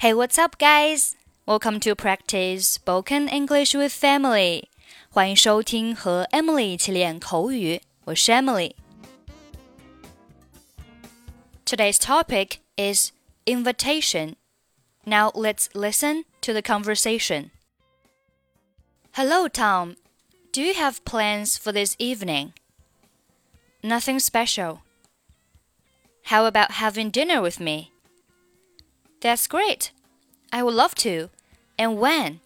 Hey, what's up, guys? Welcome to practice spoken English with Emily. 欢迎收听和 Emily 一起练口语，我是 Emily。Today's topic is invitation. Now let's listen to the conversation. Hello, Tom. Do you have plans for this evening? Nothing special. How about having dinner with me? That's great. I would love to. And when?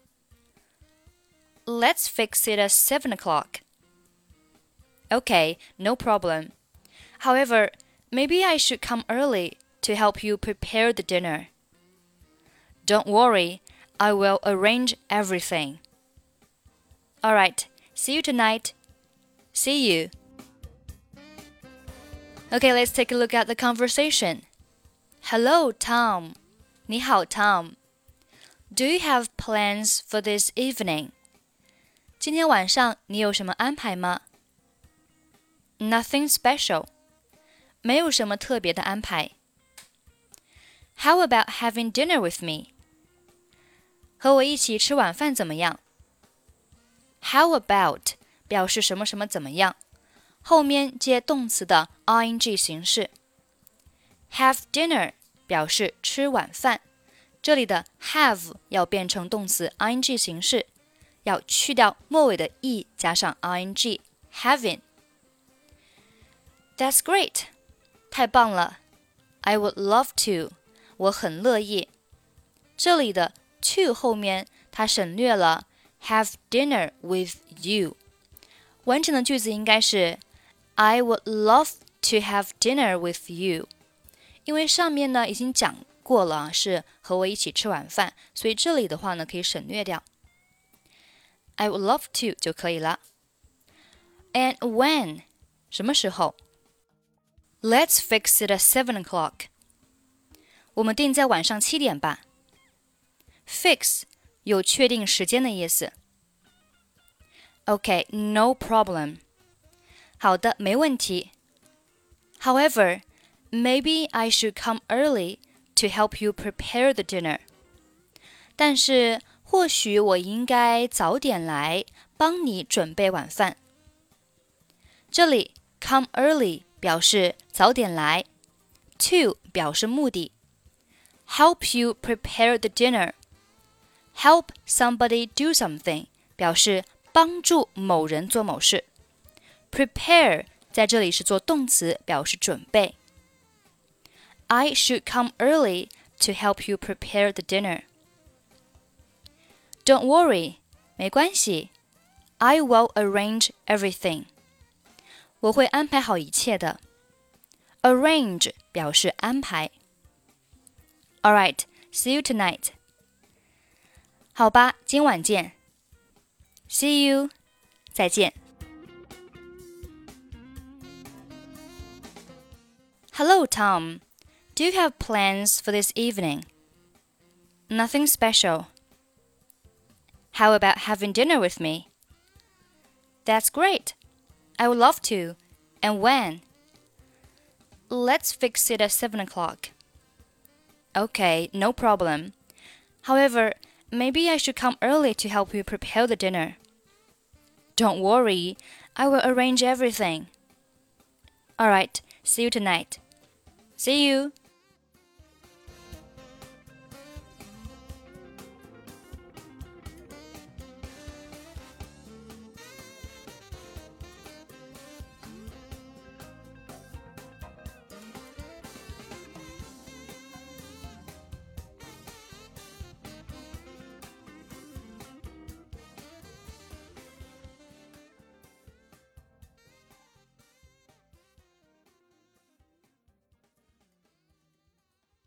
Let's fix it at 7 o'clock. Okay, no problem. However, maybe I should come early to help you prepare the dinner. Don't worry, I will arrange everything. Alright, see you tonight. See you. Okay, let's take a look at the conversation. Hello, Tom. 你好，Tom。Do you have plans for this evening? 今天晚上你有什么安排吗？Nothing special. 没有什么特别的安排。How about having dinner with me? 和我一起吃晚饭怎么样？How about 表示什么什么怎么样，后面接动词的 ing 形式。Have dinner 表示吃晚饭，这里的 have 要变成动词 ing 形式，要去掉末尾的 e，加上 ing having。That's great，太棒了。I would love to，我很乐意。这里的 to 后面它省略了 have dinner with you，完整的句子应该是 I would love to have dinner with you。因为上面呢已经讲过了，是和我一起吃晚饭，所以这里的话呢可以省略掉。I would love to 就可以了。And when 什么时候？Let's fix it at seven o'clock。我们定在晚上七点吧。Fix 有确定时间的意思。Okay, no problem。好的，没问题。However, maybe I should come early to help you prepare the dinner. 但是或许我应该早点来帮你准备晚饭。这里 come early 表示早点来，to 表示目的，help you prepare the dinner。help somebody do something 表示帮助某人做某事。prepare 在这里是做动词，表示准备。 I should come early to help you prepare the dinner. Don't worry, 没关系。I will arrange everything. 我会安排好一切的。Arrange 表示安排。All right, see you tonight. 好吧，今晚见。See you，再见。Hello, Tom. Do you have plans for this evening? Nothing special. How about having dinner with me? That's great. I would love to. And when? Let's fix it at 7 o'clock. Okay, no problem. However, maybe I should come early to help you prepare the dinner. Don't worry, I will arrange everything. Alright, see you tonight. See you.